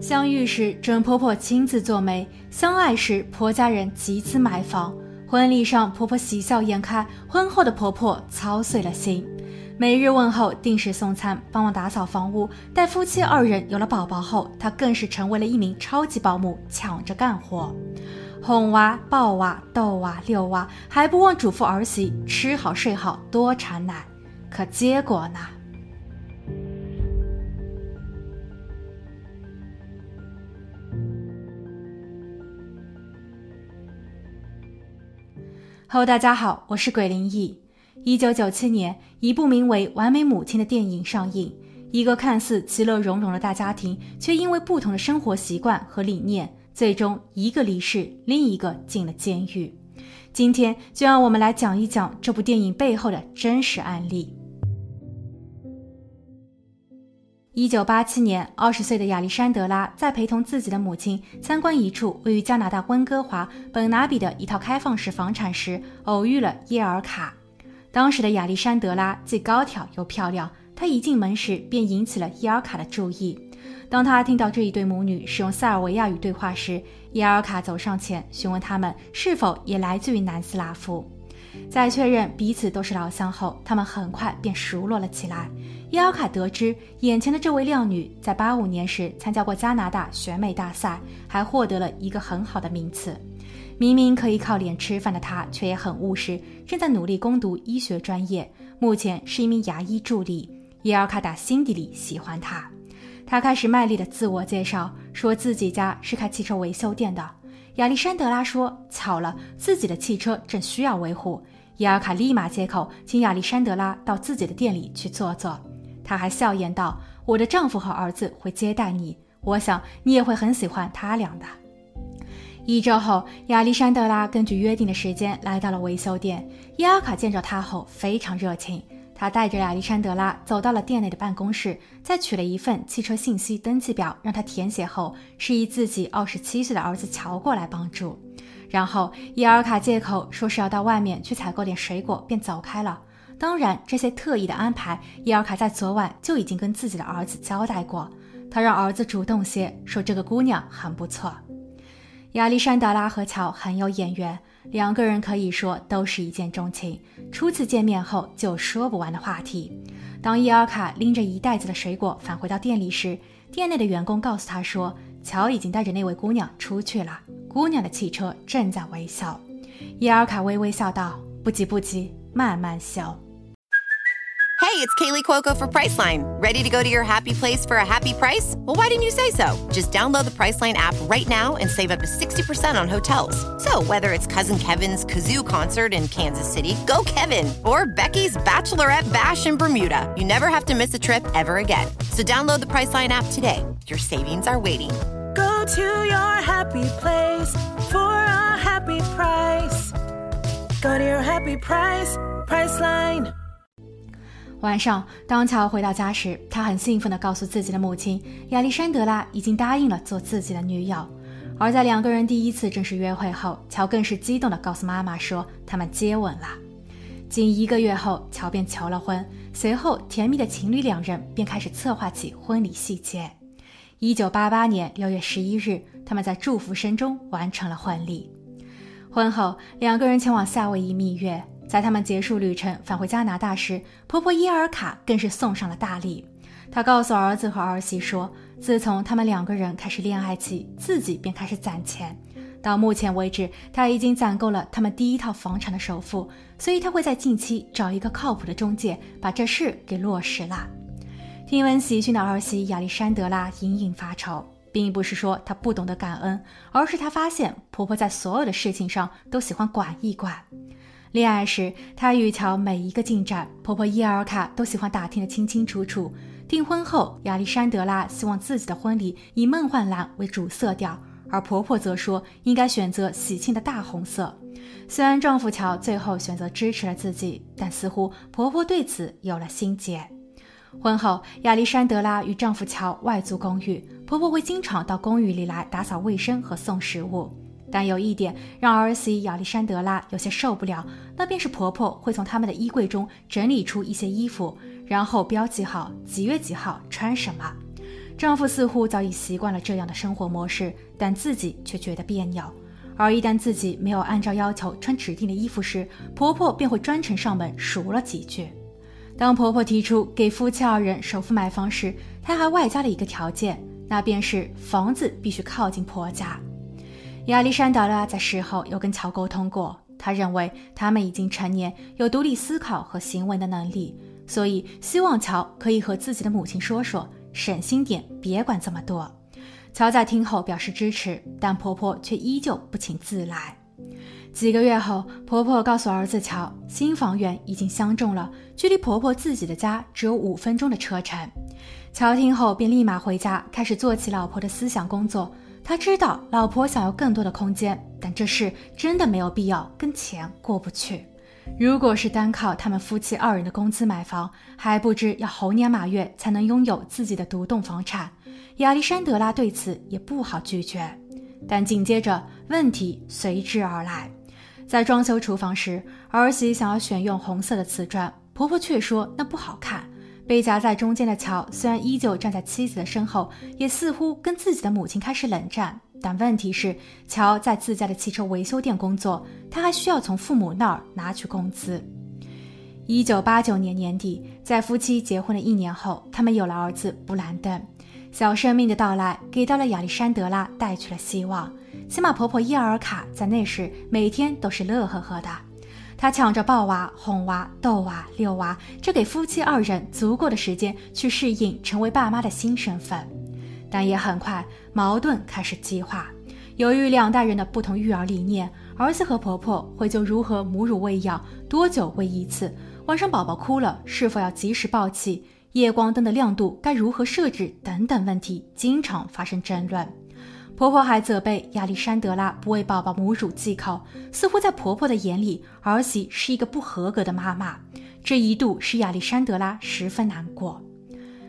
相遇时准婆婆亲自做媒，相爱时婆家人集资买房。婚礼上婆婆喜笑颜开，婚后的婆婆操碎了心。每日问候，定时送餐，帮忙打扫房屋。待夫妻二人有了宝宝后，她更是成为了一名超级保姆，抢着干活，哄娃、抱娃、逗娃、遛娃，还不忘嘱咐儿媳吃好睡好，多产奶。可结果呢？Hello，大家好，我是鬼灵异。一九九七年，一部名为《完美母亲》的电影上映。一个看似其乐融融的大家庭，却因为不同的生活习惯和理念，最终一个离世，另一个进了监狱。今天就让我们来讲一讲这部电影背后的真实案例。一九八七年，二十岁的亚历山德拉在陪同自己的母亲参观一处位于加拿大温哥华本拿比的一套开放式房产时，偶遇了耶尔卡。当时的亚历山德拉既高挑又漂亮，她一进门时便引起了耶尔卡的注意。当他听到这一对母女使用塞尔维亚语对话时，耶尔卡走上前询问他们是否也来自于南斯拉夫。在确认彼此都是老乡后，他们很快便熟络了起来。伊尔卡得知，眼前的这位靓女在八五年时参加过加拿大选美大赛，还获得了一个很好的名次。明明可以靠脸吃饭的她，却也很务实，正在努力攻读医学专业，目前是一名牙医助理。伊尔卡打心底里喜欢她，她开始卖力的自我介绍，说自己家是开汽车维修店的。亚历山德拉说：“巧了，自己的汽车正需要维护。”伊尔卡立马接口，请亚历山德拉到自己的店里去坐坐。他还笑言道：“我的丈夫和儿子会接待你，我想你也会很喜欢他俩的。”一周后，亚历山德拉根据约定的时间来到了维修店。伊尔卡见着他后非常热情，他带着亚历山德拉走到了店内的办公室，在取了一份汽车信息登记表让他填写后，示意自己二十七岁的儿子乔过来帮助。然后伊尔卡借口说是要到外面去采购点水果，便走开了。当然，这些特意的安排，伊尔卡在昨晚就已经跟自己的儿子交代过。他让儿子主动些，说这个姑娘很不错。亚历山德拉和乔很有眼缘，两个人可以说都是一见钟情。初次见面后就有说不完的话题。当伊尔卡拎着一袋子的水果返回到店里时，店内的员工告诉他说，乔已经带着那位姑娘出去了，姑娘的汽车正在维修。伊尔卡微微笑道：“不急不急，慢慢修。” Hey, it's Kaylee Cuoco for Priceline. Ready to go to your happy place for a happy price? Well, why didn't you say so? Just download the Priceline app right now and save up to 60% on hotels. So, whether it's Cousin Kevin's Kazoo concert in Kansas City, go Kevin, or Becky's Bachelorette Bash in Bermuda, you never have to miss a trip ever again. So, download the Priceline app today. Your savings are waiting. To your happy place for a happy price. Go to your happy price, Priceline. 晚上，当乔回到家时，他很兴奋地告诉自己的母亲亚历山德拉已经答应了做自己的女友。而在两个人第一次正式约会后，乔更是激动地告诉妈妈说他们接吻了。仅一个月后，乔便求了婚。随后，甜蜜的情侣两人便开始策划起婚礼细节。一九八八年六月十一日，他们在祝福声中完成了婚礼。婚后，两个人前往夏威夷蜜月。在他们结束旅程返回加拿大时，婆婆伊尔卡更是送上了大礼。她告诉儿子和儿媳说，自从他们两个人开始恋爱起，自己便开始攒钱。到目前为止，他已经攒够了他们第一套房产的首付，所以他会在近期找一个靠谱的中介，把这事给落实了。听闻喜讯的儿媳亚历山德拉隐隐发愁，并不是说她不懂得感恩，而是她发现婆婆在所有的事情上都喜欢管一管。恋爱时，她与乔每一个进展，婆婆伊尔卡都喜欢打听得清清楚楚。订婚后，亚历山德拉希望自己的婚礼以梦幻蓝为主色调，而婆婆则说应该选择喜庆的大红色。虽然丈夫乔最后选择支持了自己，但似乎婆婆对此有了心结。婚后，亚历山德拉与丈夫乔外租公寓，婆婆会经常到公寓里来打扫卫生和送食物。但有一点让儿媳亚历山德拉有些受不了，那便是婆婆会从他们的衣柜中整理出一些衣服，然后标记好几月几号穿什么。丈夫似乎早已习惯了这样的生活模式，但自己却觉得别扭。而一旦自己没有按照要求穿指定的衣服时，婆婆便会专程上门数了几句。当婆婆提出给夫妻二人首付买房时，她还外加了一个条件，那便是房子必须靠近婆家。亚历山德拉在事后又跟乔沟通过，他认为他们已经成年，有独立思考和行为的能力，所以希望乔可以和自己的母亲说说，省心点，别管这么多。乔在听后表示支持，但婆婆却依旧不请自来。几个月后，婆婆告诉儿子乔，新房源已经相中了，距离婆婆自己的家只有五分钟的车程。乔听后便立马回家，开始做起老婆的思想工作。他知道老婆想要更多的空间，但这事真的没有必要，跟钱过不去。如果是单靠他们夫妻二人的工资买房，还不知要猴年马月才能拥有自己的独栋房产。亚历山德拉对此也不好拒绝，但紧接着问题随之而来。在装修厨房时，儿媳想要选用红色的瓷砖，婆婆却说那不好看。被夹在中间的乔虽然依旧站在妻子的身后，也似乎跟自己的母亲开始冷战。但问题是，乔在自家的汽车维修店工作，他还需要从父母那儿拿取工资。一九八九年年底，在夫妻结婚的一年后，他们有了儿子布兰登。小生命的到来，给到了亚历山德拉带去了希望。起码婆婆伊尔卡在那时每天都是乐呵呵的，她抢着抱娃、哄娃、逗娃、遛娃，这给夫妻二人足够的时间去适应成为爸妈的新身份。但也很快矛盾开始激化，由于两代人的不同育儿理念，儿子和婆婆会就如何母乳喂养、多久喂一次、晚上宝宝哭了是否要及时抱起。夜光灯的亮度该如何设置等等问题，经常发生争论。婆婆还责备亚历山德拉不为宝宝母乳忌口，似乎在婆婆的眼里，儿媳是一个不合格的妈妈。这一度使亚历山德拉十分难过。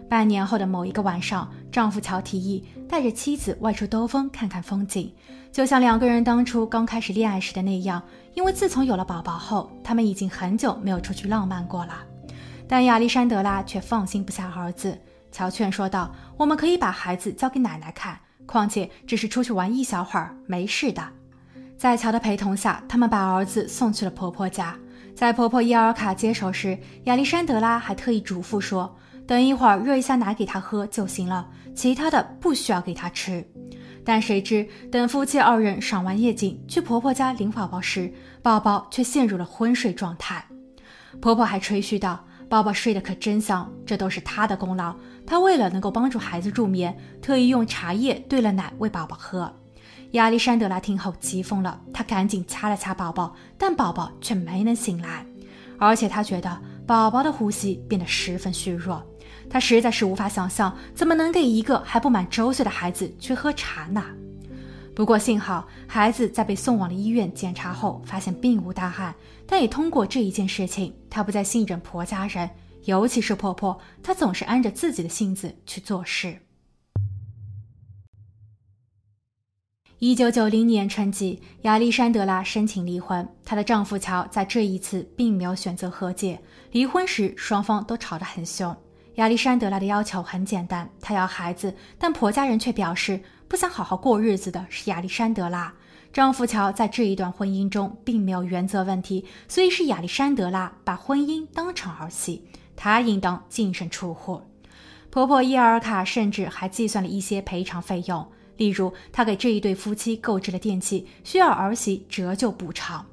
半年后的某一个晚上，丈夫乔提议带着妻子外出兜风，看看风景，就像两个人当初刚开始恋爱时的那样。因为自从有了宝宝后，他们已经很久没有出去浪漫过了。但亚历山德拉却放心不下儿子。乔劝说道：“我们可以把孩子交给奶奶看，况且只是出去玩一小会儿，没事的。”在乔的陪同下，他们把儿子送去了婆婆家。在婆婆伊尔卡接手时，亚历山德拉还特意嘱咐说：“等一会儿热一下奶给他喝就行了，其他的不需要给他吃。”但谁知，等夫妻二人赏完夜景，去婆婆家领宝宝时，宝宝却陷入了昏睡状态。婆婆还吹嘘道。宝宝睡得可真香，这都是他的功劳。他为了能够帮助孩子助眠，特意用茶叶兑了奶喂宝宝喝。亚历山德拉听后急疯了，他赶紧掐了掐宝宝，但宝宝却没能醒来，而且他觉得宝宝的呼吸变得十分虚弱。他实在是无法想象，怎么能给一个还不满周岁的孩子去喝茶呢？不过幸好，孩子在被送往了医院检查后，发现并无大碍。但也通过这一件事情，她不再信任婆家人，尤其是婆婆，她总是按着自己的性子去做事。一九九零年春季，亚历山德拉申请离婚，她的丈夫乔在这一次并没有选择和解。离婚时，双方都吵得很凶。亚历山德拉的要求很简单，她要孩子，但婆家人却表示。不想好好过日子的是亚历山德拉，丈夫乔在这一段婚姻中并没有原则问题，所以是亚历山德拉把婚姻当成儿戏，她应当净身出户。婆婆伊尔卡甚至还计算了一些赔偿费用，例如她给这一对夫妻购置了电器，需要儿媳折旧补偿。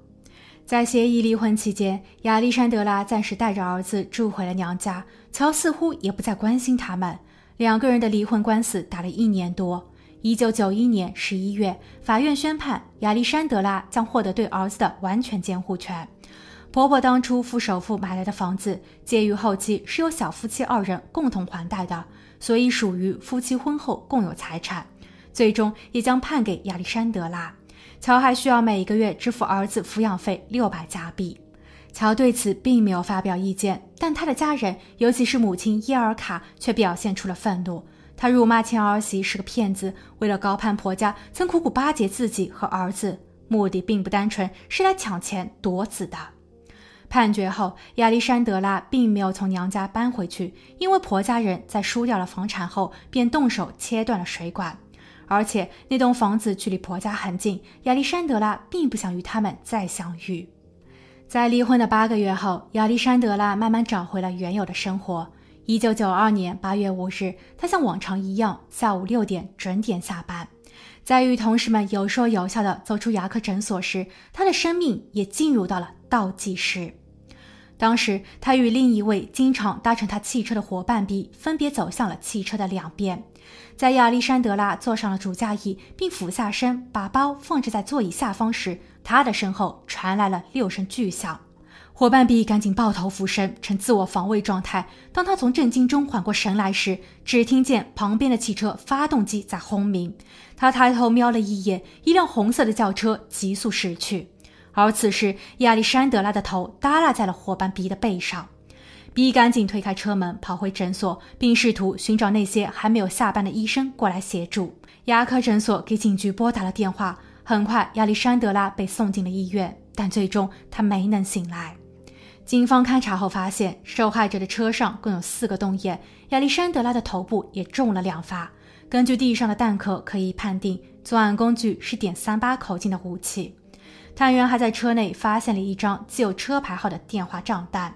在协议离婚期间，亚历山德拉暂时带着儿子住回了娘家，乔似乎也不再关心他们，两个人的离婚官司打了一年多。一九九一年十一月，法院宣判亚历山德拉将获得对儿子的完全监护权。婆婆当初付首付买来的房子，介于后期是由小夫妻二人共同还贷的，所以属于夫妻婚后共有财产。最终也将判给亚历山德拉。乔还需要每一个月支付儿子抚养费六百加币。乔对此并没有发表意见，但他的家人，尤其是母亲伊尔卡，却表现出了愤怒。他辱骂前儿媳是个骗子，为了高攀婆家，曾苦苦巴结自己和儿子，目的并不单纯是来抢钱夺子的。判决后，亚历山德拉并没有从娘家搬回去，因为婆家人在输掉了房产后便动手切断了水管，而且那栋房子距离婆家很近，亚历山德拉并不想与他们再相遇。在离婚的八个月后，亚历山德拉慢慢找回了原有的生活。一九九二年八月五日，他像往常一样，下午六点准点下班。在与同事们有说有笑地走出牙科诊所时，他的生命也进入到了倒计时。当时，他与另一位经常搭乘他汽车的伙伴 B 分别走向了汽车的两边。在亚历山德拉坐上了主驾椅，并俯下身把包放置在座椅下方时，他的身后传来了六声巨响。伙伴 B 赶紧抱头俯身，呈自我防卫状态。当他从震惊中缓过神来时，只听见旁边的汽车发动机在轰鸣。他抬头瞄了一眼，一辆红色的轿车急速驶去。而此时，亚历山德拉的头耷拉在了伙伴 B 的背上。B 赶紧推开车门，跑回诊所，并试图寻找那些还没有下班的医生过来协助。牙科诊所给警局拨打了电话。很快，亚历山德拉被送进了医院，但最终他没能醒来。警方勘查后发现，受害者的车上共有四个洞眼，亚历山德拉的头部也中了两发。根据地上的弹壳，可以判定作案工具是点三八口径的武器。探员还在车内发现了一张记有车牌号的电话账单。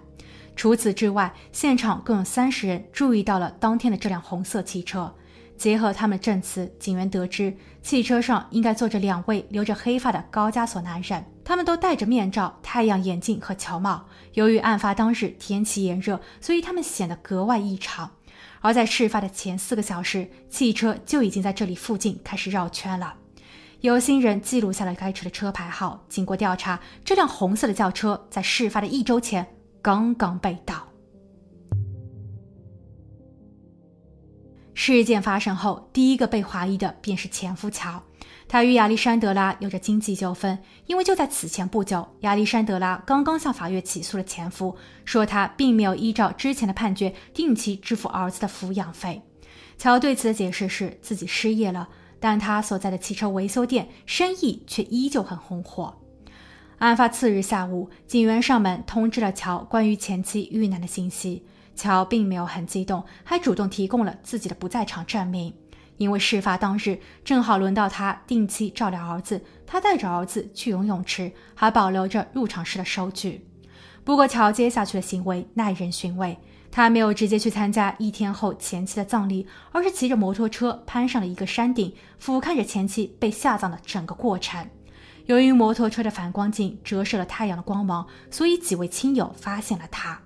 除此之外，现场共有三十人注意到了当天的这辆红色汽车。结合他们证词，警员得知汽车上应该坐着两位留着黑发的高加索男人，他们都戴着面罩、太阳眼镜和乔帽。由于案发当日天气炎热，所以他们显得格外异常。而在事发的前四个小时，汽车就已经在这里附近开始绕圈了。有心人记录下了该车的车牌号。经过调查，这辆红色的轿车在事发的一周前刚刚被盗。事件发生后，第一个被怀疑的便是前夫乔。他与亚历山德拉有着经济纠纷，因为就在此前不久，亚历山德拉刚刚向法院起诉了前夫，说他并没有依照之前的判决定期支付儿子的抚养费。乔对此的解释是自己失业了，但他所在的汽车维修店生意却依旧很红火。案发次日下午，警员上门通知了乔关于前妻遇难的信息。乔并没有很激动，还主动提供了自己的不在场证明，因为事发当日正好轮到他定期照料儿子，他带着儿子去游泳池，还保留着入场时的收据。不过，乔接下去的行为耐人寻味，他没有直接去参加一天后前妻的葬礼，而是骑着摩托车攀上了一个山顶，俯瞰着前妻被下葬的整个过程。由于摩托车的反光镜折射了太阳的光芒，所以几位亲友发现了他。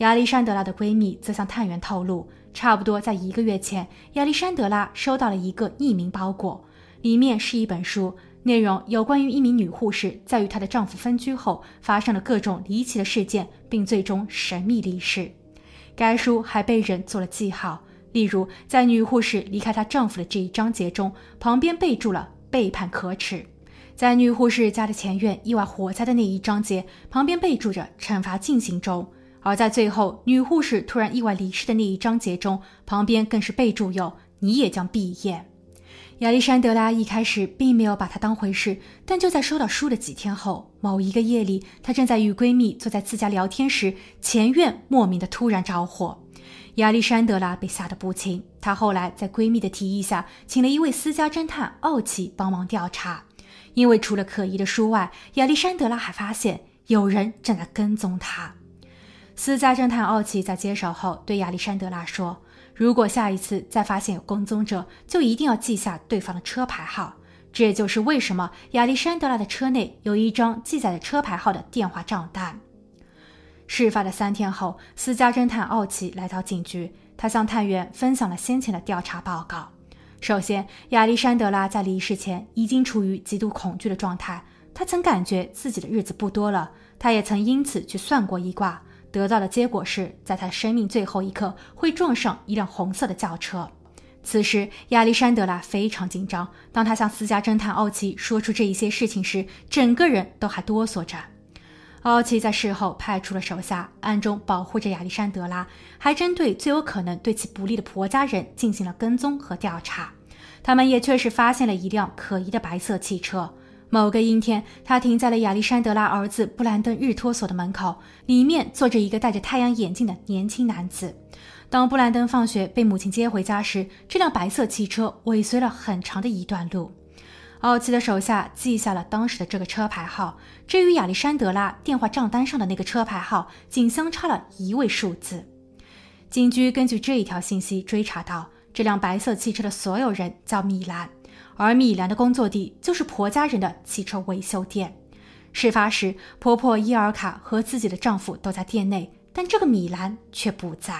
亚历山德拉的闺蜜则向探员透露，差不多在一个月前，亚历山德拉收到了一个匿名包裹，里面是一本书，内容有关于一名女护士在与她的丈夫分居后发生了各种离奇的事件，并最终神秘离世。该书还被人做了记号，例如在女护士离开她丈夫的这一章节中，旁边备注了“背叛可耻”；在女护士家的前院意外火灾的那一章节，旁边备注着“惩罚进行中”。而在最后，女护士突然意外离世的那一章节中，旁边更是备注有“你也将毕业”。亚历山德拉一开始并没有把她当回事，但就在收到书的几天后，某一个夜里，她正在与闺蜜坐在自家聊天时，前院莫名的突然着火。亚历山德拉被吓得不轻，她后来在闺蜜的提议下，请了一位私家侦探奥奇帮忙调查，因为除了可疑的书外，亚历山德拉还发现有人正在跟踪她。私家侦探奥奇在接手后对亚历山德拉说：“如果下一次再发现有跟踪者，就一定要记下对方的车牌号。”这也就是为什么亚历山德拉的车内有一张记载着车牌号的电话账单。事发的三天后，私家侦探奥奇来到警局，他向探员分享了先前的调查报告。首先，亚历山德拉在离世前已经处于极度恐惧的状态，他曾感觉自己的日子不多了，他也曾因此去算过一卦。得到的结果是，在他生命最后一刻会撞上一辆红色的轿车。此时，亚历山德拉非常紧张。当他向私家侦探奥奇说出这一些事情时，整个人都还哆嗦着。奥奇在事后派出了手下，暗中保护着亚历山德拉，还针对最有可能对其不利的婆家人进行了跟踪和调查。他们也确实发现了一辆可疑的白色汽车。某个阴天，他停在了亚历山德拉儿子布兰登日托所的门口，里面坐着一个戴着太阳眼镜的年轻男子。当布兰登放学被母亲接回家时，这辆白色汽车尾随了很长的一段路。奥奇的手下记下了当时的这个车牌号，这与亚历山德拉电话账单上的那个车牌号仅相差了一位数字。警局根据这一条信息追查到，这辆白色汽车的所有人叫米兰，而米兰的工作地就是婆家人的汽车维修店。事发时，婆婆伊尔卡和自己的丈夫都在店内，但这个米兰却不在。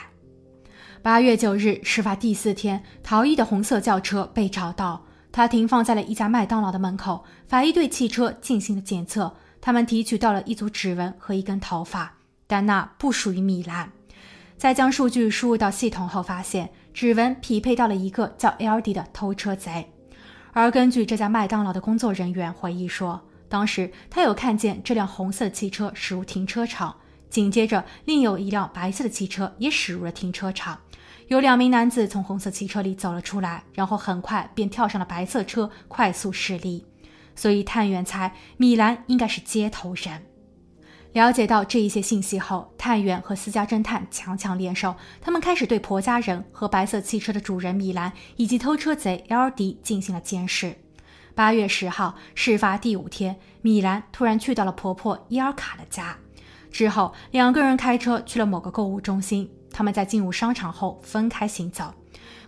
八月九日，事发第四天，逃逸的红色轿车被找到，它停放在了一家麦当劳的门口。法医对汽车进行了检测，他们提取到了一组指纹和一根头发，但那不属于米兰。在将数据输入到系统后，发现指纹匹配到了一个叫 L.D 的偷车贼。而根据这家麦当劳的工作人员回忆说，当时他有看见这辆红色汽车驶入停车场，紧接着另有一辆白色的汽车也驶入了停车场。有两名男子从红色汽车里走了出来，然后很快便跳上了白色车，快速驶离。所以探员猜米兰应该是接头人。了解到这一些信息后，探员和私家侦探强强联手，他们开始对婆家人和白色汽车的主人米兰以及偷车贼 L.D 进行了监视。八月十号，事发第五天，米兰突然去到了婆婆伊尔卡的家，之后两个人开车去了某个购物中心。他们在进入商场后分开行走。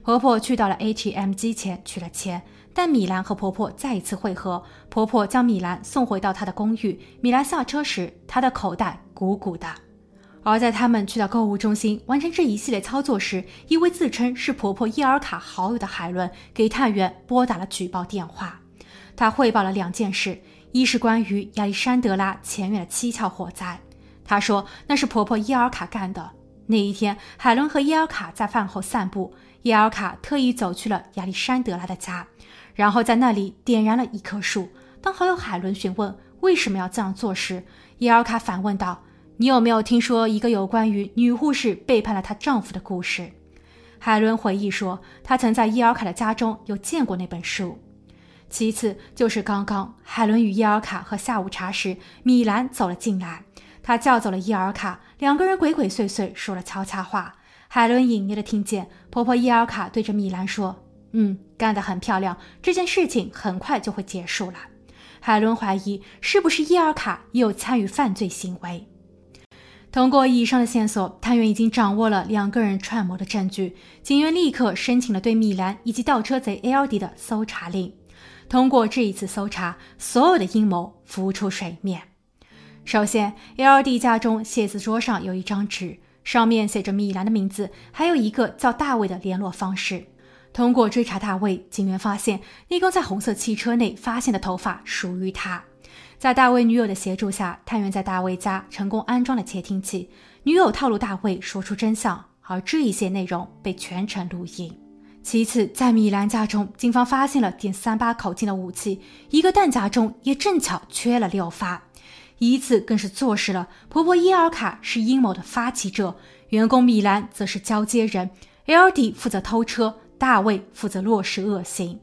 婆婆去到了 ATM 机前取了钱，但米兰和婆婆再一次会合。婆婆将米兰送回到她的公寓。米兰下车时，她的口袋鼓鼓的。而在他们去到购物中心完成这一系列操作时，一位自称是婆婆伊尔卡好友的海伦给探员拨打了举报电话。他汇报了两件事：一是关于亚历山德拉前院的蹊跷火灾，他说那是婆婆伊尔卡干的。那一天，海伦和伊尔卡在饭后散步。伊尔卡特意走去了亚历山德拉的家，然后在那里点燃了一棵树。当好友海伦询问为什么要这样做时，伊尔卡反问道：“你有没有听说一个有关于女护士背叛了她丈夫的故事？”海伦回忆说，她曾在伊尔卡的家中有见过那本书。其次就是刚刚，海伦与伊尔卡喝下午茶时，米兰走了进来。他叫走了伊尔卡，两个人鬼鬼祟祟说了悄悄话。海伦隐约的听见婆婆伊尔卡对着米兰说：“嗯，干得很漂亮，这件事情很快就会结束了。”海伦怀疑是不是伊尔卡也有参与犯罪行为。通过以上的线索，探员已经掌握了两个人串谋的证据。警员立刻申请了对米兰以及盗车贼 L.D 的搜查令。通过这一次搜查，所有的阴谋浮出水面。首先，L.D 家中写字桌上有一张纸，上面写着米兰的名字，还有一个叫大卫的联络方式。通过追查大卫，警员发现立功在红色汽车内发现的头发属于他。在大卫女友的协助下，探员在大卫家成功安装了窃听器。女友套路大卫说出真相，而这一些内容被全程录音。其次，在米兰家中，警方发现了点三八口径的武器，一个弹夹中也正巧缺了六发。一次更是坐实了婆婆伊尔卡是阴谋的发起者，员工米兰则是交接人，L.D 负责偷车，大卫负责落实恶行。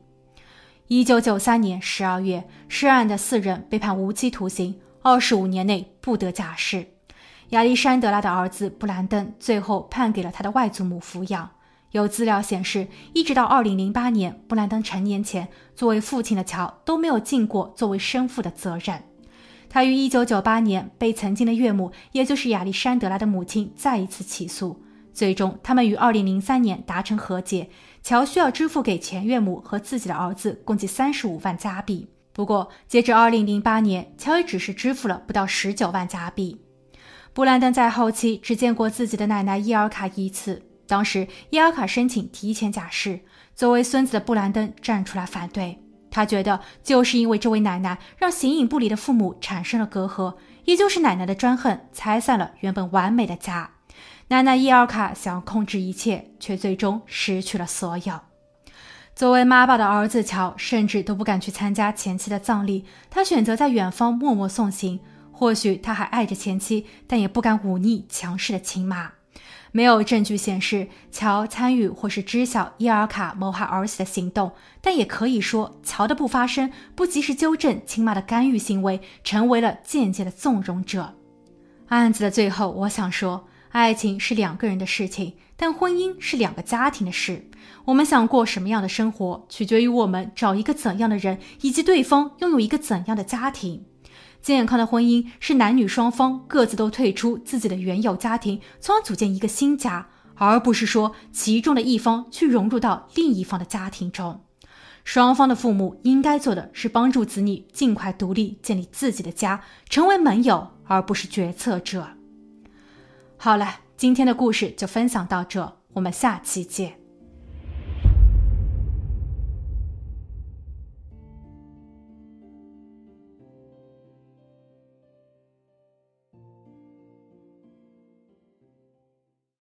一九九三年十二月，涉案的四人被判无期徒刑，二十五年内不得假释。亚历山德拉的儿子布兰登最后判给了他的外祖母抚养。有资料显示，一直到二零零八年布兰登成年前，作为父亲的乔都没有尽过作为生父的责任。他于1998年被曾经的岳母，也就是亚历山德拉的母亲再一次起诉，最终他们于2003年达成和解。乔需要支付给前岳母和自己的儿子共计35万加币。不过，截至2008年，乔也只是支付了不到19万加币。布兰登在后期只见过自己的奶奶伊尔卡一次，当时伊尔卡申请提前假释，作为孙子的布兰登站出来反对。他觉得，就是因为这位奶奶让形影不离的父母产生了隔阂，也就是奶奶的专横拆散了原本完美的家。奶奶伊尔卡想要控制一切，却最终失去了所有。作为妈宝的儿子乔，甚至都不敢去参加前妻的葬礼，他选择在远方默默送行。或许他还爱着前妻，但也不敢忤逆强势的亲妈。没有证据显示乔参与或是知晓伊尔卡谋害儿子的行动，但也可以说，乔的不发声、不及时纠正亲妈的干预行为，成为了间接的纵容者。案子的最后，我想说，爱情是两个人的事情，但婚姻是两个家庭的事。我们想过什么样的生活，取决于我们找一个怎样的人，以及对方拥有一个怎样的家庭。健康的婚姻是男女双方各自都退出自己的原有家庭，从而组建一个新家，而不是说其中的一方去融入到另一方的家庭中。双方的父母应该做的是帮助子女尽快独立，建立自己的家，成为盟友，而不是决策者。好了，今天的故事就分享到这，我们下期见。